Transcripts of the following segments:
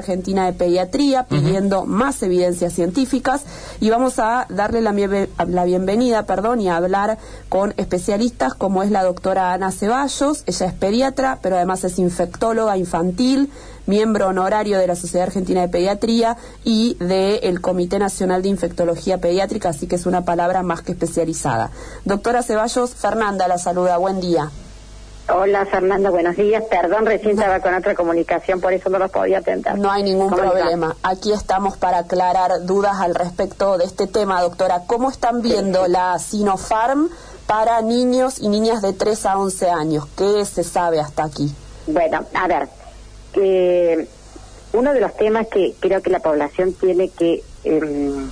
Argentina de Pediatría pidiendo más evidencias científicas y vamos a darle la, la, bienvenida perdón, y a hablar con especialistas como es la doctora Ana Ceballos, ella es pediatra, pero además es infectóloga infantil, miembro honorario de la Sociedad Argentina de Pediatría y del Comité Nacional de Infectología Pediátrica, así que es una palabra más que especializada. Doctora Ceballos, Fernanda la saluda, buen día. Hola Fernanda, buenos días. Perdón, recién estaba con otra comunicación, por eso no los podía atender. No hay ningún problema. Aquí estamos para aclarar dudas al respecto de este tema, doctora. ¿Cómo están viendo la Sinopharm para niños y niñas de 3 a 11 años? ¿Qué se sabe hasta aquí? Bueno, a ver, que uno de los temas que creo que la población tiene que, em,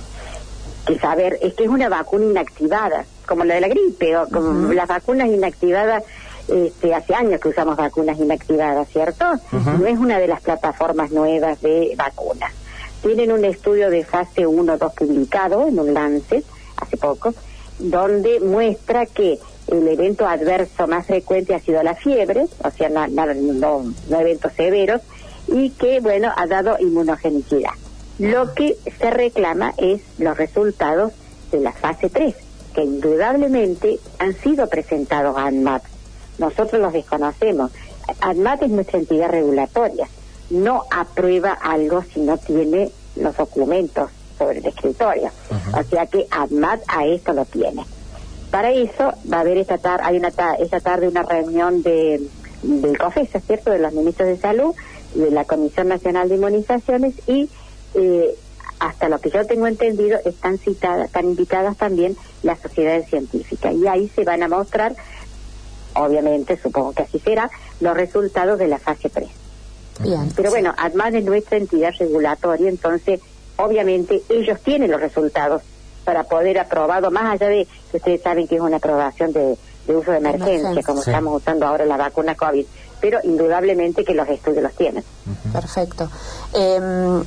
que saber es que es una vacuna inactivada, como la de la gripe o como las vacunas inactivadas este, hace años que usamos vacunas inactivadas, ¿cierto? No es una de las plataformas nuevas de vacunas. Tienen un estudio de fase 1-2 publicado en un Lancet hace poco, donde muestra que el evento adverso más frecuente ha sido la fiebre, o sea, no, no, no eventos severos, y que, bueno, ha dado inmunogenicidad. Lo que se reclama es los resultados de la fase 3, que indudablemente han sido presentados a ANMAT nosotros los desconocemos. ADMAT es nuestra entidad regulatoria. No aprueba algo si no tiene los documentos sobre el escritorio. O sea que ADMAT a esto lo tiene. Para eso va a haber esta tarde, hay una esta tarde una reunión de, del COFESA, ¿cierto? De los ministros de salud, de la Comisión Nacional de Inmunizaciones y eh, hasta lo que yo tengo entendido están citadas, están invitadas también las sociedades científicas y ahí se van a mostrar obviamente, supongo que así será, los resultados de la fase 3. Bien. Pero bueno, además de nuestra entidad regulatoria, entonces, obviamente, ellos tienen los resultados para poder aprobado, más allá de que ustedes saben que es una aprobación de, uso de emergencia, como estamos usando ahora la vacuna COVID, pero indudablemente que los estudios los tienen. Perfecto. Eh,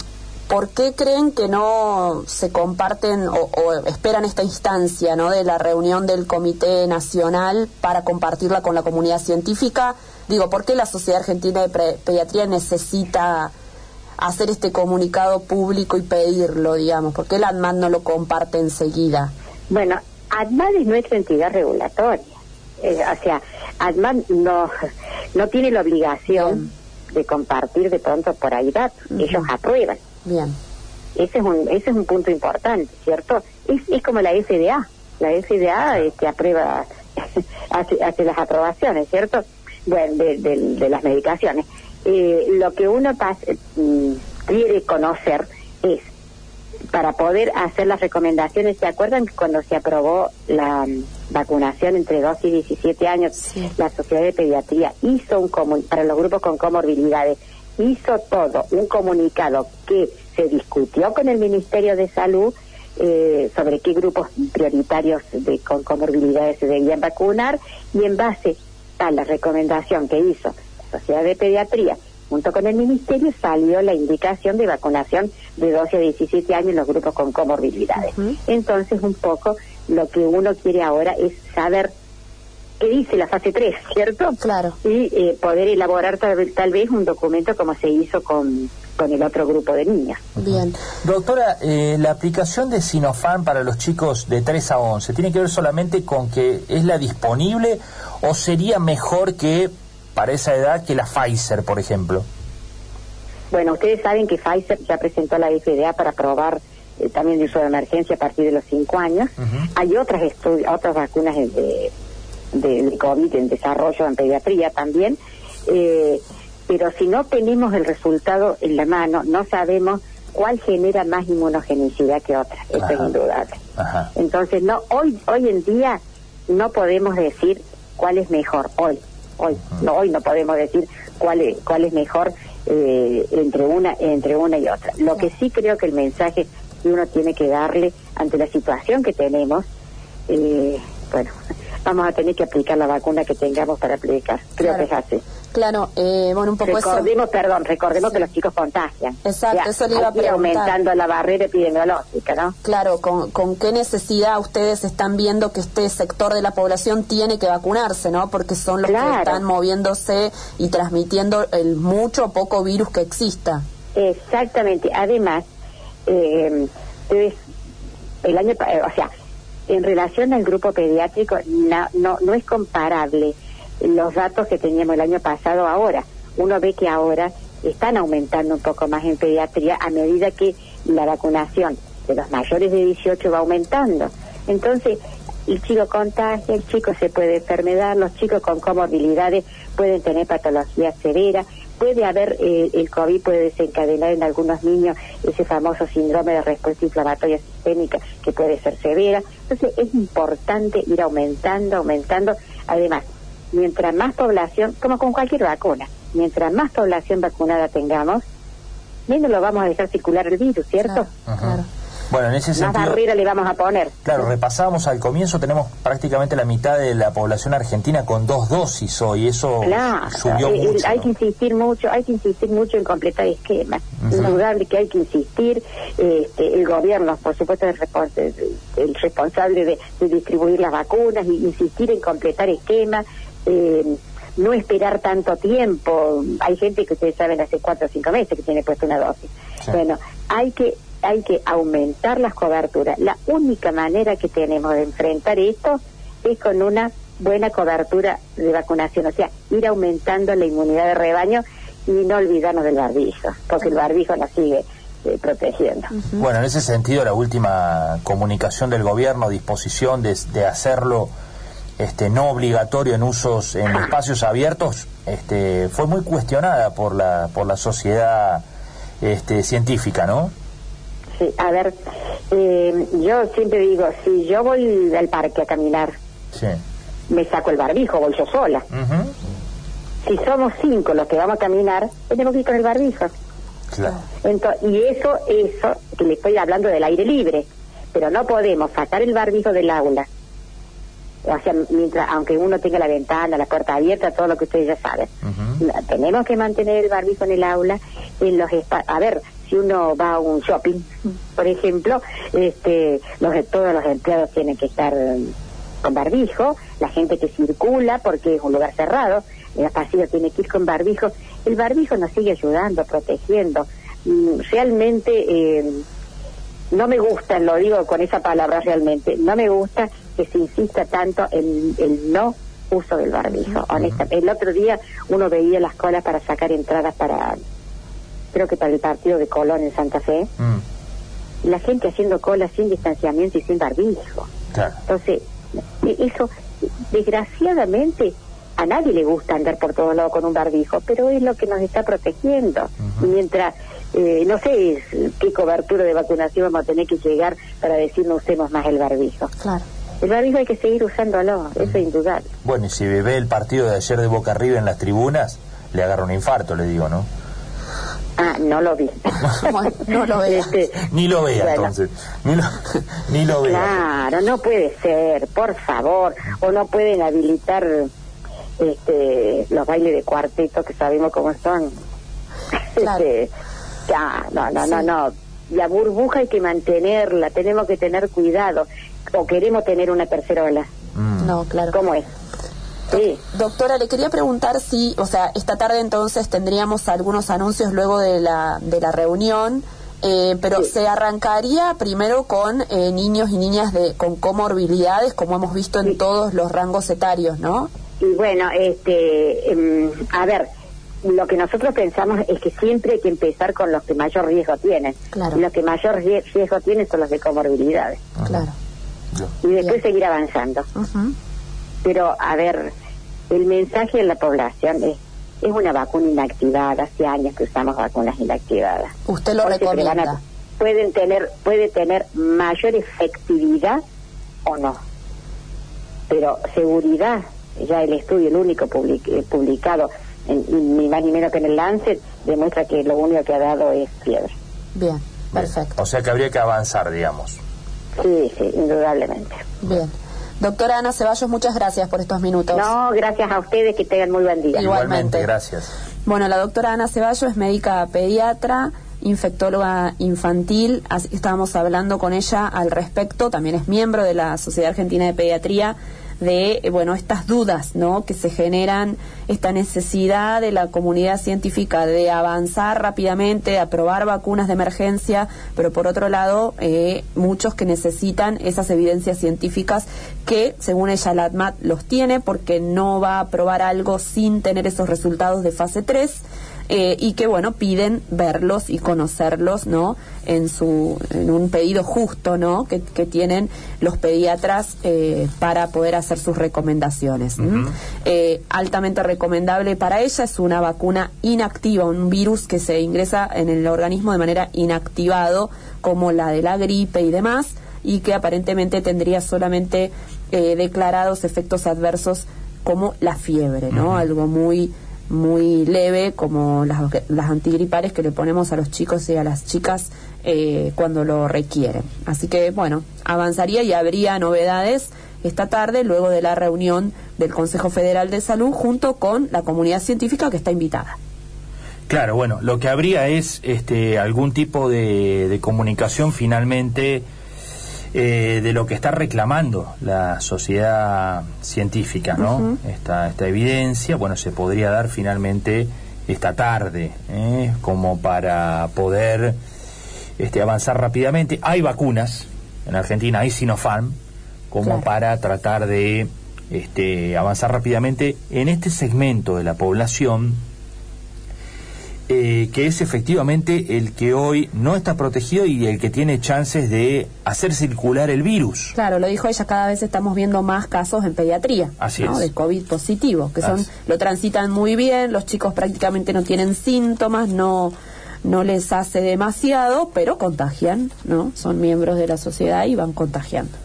¿Por qué creen que no se comparten o, esperan esta instancia ¿no? de la reunión del Comité Nacional para compartirla con la comunidad científica? Digo, ¿por qué la Sociedad Argentina de Pediatría necesita hacer este comunicado público y pedirlo, digamos? ¿Por qué la no lo comparte enseguida? Bueno, ADMAT es nuestra entidad regulatoria. Eh, o sea, ADMAT no, no tiene la obligación de compartir de pronto por ahí datos. Ellos aprueban. Bien. Ese es un, ese es un punto importante, ¿cierto? Es, es como la FDA. La FDA este, aprueba, hace, hace las aprobaciones, ¿cierto? Bueno, de, de, las medicaciones. Eh, lo que uno mm, quiere conocer es, para poder hacer las recomendaciones, ¿se acuerdan que cuando se aprobó la mm, vacunación entre 2 y 17 años, la Sociedad de Pediatría hizo un común para los grupos con comorbilidades hizo todo un comunicado que se discutió con el Ministerio de Salud eh, sobre qué grupos prioritarios de, con comorbilidades se debían vacunar y en base a la recomendación que hizo la Sociedad de Pediatría junto con el Ministerio salió la indicación de vacunación de 12 a 17 años en los grupos con comorbilidades. Entonces, un poco lo que uno quiere ahora es saber que dice la fase 3, ¿cierto? Claro. Y eh, poder elaborar tal, vez un documento como se hizo con, con el otro grupo de niñas. Bien. Doctora, eh, la aplicación de Sinopharm para los chicos de 3 a 11, ¿tiene que ver solamente con que es la disponible o sería mejor que para esa edad que la Pfizer, por ejemplo? Bueno, ustedes saben que Pfizer ya presentó la FDA para probar eh, también de uso de emergencia a partir de los 5 años. Hay otras, otras vacunas de del COVID en desarrollo en pediatría también, eh, pero si no tenemos el resultado en la mano, no sabemos cuál genera más inmunogenicidad que otra, eso es indudable. Entonces, no hoy hoy en día no podemos decir cuál es mejor, hoy, hoy, no hoy no podemos decir cuál es, cuál es mejor eh, entre una entre una y otra. Lo que sí creo que el mensaje que uno tiene que darle ante la situación que tenemos, eh, bueno, vamos a tener que aplicar la vacuna que tengamos para aplicar. Creo que es así. Claro, eh, bueno, un poco recordemos, perdón, recordemos que los chicos contagian. Exacto, eso le iba a preguntar. aumentando la barrera epidemiológica, ¿no? Claro, ¿con, ¿con qué necesidad ustedes están viendo que este sector de la población tiene que vacunarse, no? Porque son los que están moviéndose y transmitiendo el mucho o poco virus que exista. Exactamente. Además, eh, el año, o sea, en relación al grupo pediátrico, no, no, es comparable los datos que teníamos el año pasado ahora. Uno ve que ahora están aumentando un poco más en pediatría a medida que la vacunación de los mayores de 18 va aumentando. Entonces, el chico contagia, el chico se puede enfermedad, los chicos con comorbilidades pueden tener patologías severas, puede haber, eh, el COVID puede desencadenar en algunos niños ese famoso síndrome de respuesta inflamatoria sistémica que puede ser severa. Entonces es importante ir aumentando, aumentando. Además, mientras más población, como con cualquier vacuna, mientras más población vacunada tengamos, menos lo vamos a dejar circular el virus, ¿cierto? Claro. Bueno, en ese sentido... Más barrera le vamos a poner. Claro, repasábamos al comienzo, tenemos prácticamente la mitad de la población argentina con dos dosis hoy, eso claro, subió mucho. Hay que insistir mucho, hay que insistir mucho en completar esquemas. Indudable que hay que insistir, este, el gobierno, por supuesto, es el, responsable de, distribuir las vacunas, y insistir en completar esquemas. Eh, no esperar tanto tiempo. Hay gente que ustedes saben hace cuatro o cinco meses que tiene puesto una dosis. Bueno, hay que hay que aumentar las coberturas. La única manera que tenemos de enfrentar esto es con una buena cobertura de vacunación, o sea, ir aumentando la inmunidad de rebaño y no olvidarnos del barbijo, porque el barbijo nos sigue eh, protegiendo. Bueno, en ese sentido, la última comunicación del gobierno, disposición de, de hacerlo este, no obligatorio en usos en espacios abiertos, este, fue muy cuestionada por la, por la sociedad este, científica, ¿no? Sí, a ver, eh, yo siempre digo, si yo voy al parque a caminar, me saco el barbijo, voy yo sola. Si somos cinco los que vamos a caminar, tenemos que ir con el barbijo. Claro. Entonces, y eso, eso, que le estoy hablando del aire libre, pero no podemos sacar el barbijo del aula. O sea, mientras, aunque uno tenga la ventana, la puerta abierta, todo lo que ustedes ya saben. Tenemos que mantener el barbijo en el aula, en los A ver, si uno va a un shopping, por ejemplo, este, los, todos los empleados tienen que estar um, con barbijo, la gente que circula, porque es un lugar cerrado, el pasillo tiene que ir con barbijo. El barbijo nos sigue ayudando, protegiendo. Mm, realmente eh, no me gusta, lo digo con esa palabra realmente, no me gusta que se insista tanto en el no uso del barbijo, honestamente. El otro día uno veía las colas para sacar entradas para creo que para el partido de Colón en Santa Fe, mm. la gente haciendo cola sin distanciamiento y sin barbijo. Entonces, e, eso, desgraciadamente, a nadie le gusta andar por todos lados con un barbijo, pero es lo que nos está protegiendo. Mientras, eh, no sé qué cobertura de vacunación vamos a tener que llegar para decir no usemos más el barbijo. Claro. El barbijo hay que seguir usándolo, eso es indudable. Bueno, y si ve el partido de ayer de Boca Arriba en las tribunas, le agarra un infarto, le digo, ¿no? Ah, no lo vi. no lo vea. Este, ni lo vea, entonces. Ni lo, ni lo vea. Claro, no puede ser, por favor. O no pueden habilitar este, los bailes de cuarteto que sabemos cómo son. Este, ya, no, no, no, no. La burbuja hay que mantenerla, tenemos que tener cuidado. O queremos tener una tercera ola. Mm. No, claro. ¿Cómo es? Doctora, le quería preguntar si, o sea, esta tarde entonces tendríamos algunos anuncios luego de la, de la reunión. Eh, pero se arrancaría primero con eh, niños y niñas de con comorbilidades, como hemos visto en todos los rangos etarios, ¿no? Y bueno, este, em, a ver, lo que nosotros pensamos es que siempre hay que empezar con los que mayor riesgo tienen. Claro. Y los que mayor riesgo tienen son los de comorbilidades. Claro. Y después seguir avanzando. Pero, a ver, el mensaje de la población es, es una vacuna inactivada, hace años que usamos vacunas inactivadas. ¿Usted lo recomienda? pueden tener, puede tener mayor efectividad o no. Pero seguridad, ya el estudio, el único eh, publicado, en, ni más ni menos que en el Lancet, demuestra que lo único que ha dado es fiebre. Bien, perfecto. O sea que habría que avanzar, digamos. Sí, sí, indudablemente. Bien. Doctora Ana Ceballos, muchas gracias por estos minutos. No, gracias a ustedes, que tengan muy buen día. Igualmente, gracias. Bueno, la doctora Ana Ceballos es médica pediatra, infectóloga infantil, estábamos hablando con ella al respecto, también es miembro de la Sociedad Argentina de Pediatría de, eh, bueno, estas dudas, ¿no? Que se generan, esta necesidad de la comunidad científica de avanzar rápidamente, de aprobar vacunas de emergencia, pero por otro lado, eh, muchos que necesitan esas evidencias científicas que, según ella, la ADMAT los tiene porque no va a aprobar algo sin tener esos resultados de fase 3 eh, y que bueno piden verlos y conocerlos no en su en un pedido justo no que, tienen los pediatras eh, para poder hacer sus recomendaciones eh, altamente recomendable para ella es una vacuna inactiva un virus que se ingresa en el organismo de manera inactivado como la de la gripe y demás y que aparentemente tendría solamente declarados efectos adversos como la fiebre no algo muy muy leve como las, las antigripales que le ponemos a los chicos y a las chicas eh, cuando lo requieren. Así que bueno, avanzaría y habría novedades esta tarde luego de la reunión del Consejo Federal de Salud junto con la comunidad científica que está invitada. Claro, bueno, lo que habría es este algún tipo de, de comunicación finalmente eh, de lo que está reclamando la sociedad científica, ¿no? esta, esta evidencia, bueno, se podría dar finalmente esta tarde, ¿eh? como para poder este, avanzar rápidamente. Hay vacunas, en Argentina hay Sinopharm, como para tratar de este, avanzar rápidamente en este segmento de la población eh, que es efectivamente el que hoy no está protegido y el que tiene chances de hacer circular el virus. Claro, lo dijo ella, cada vez estamos viendo más casos en pediatría Así de COVID positivo, que son lo transitan muy bien, los chicos prácticamente no tienen síntomas, no no les hace demasiado, pero contagian, ¿no? Son miembros de la sociedad y van contagiando.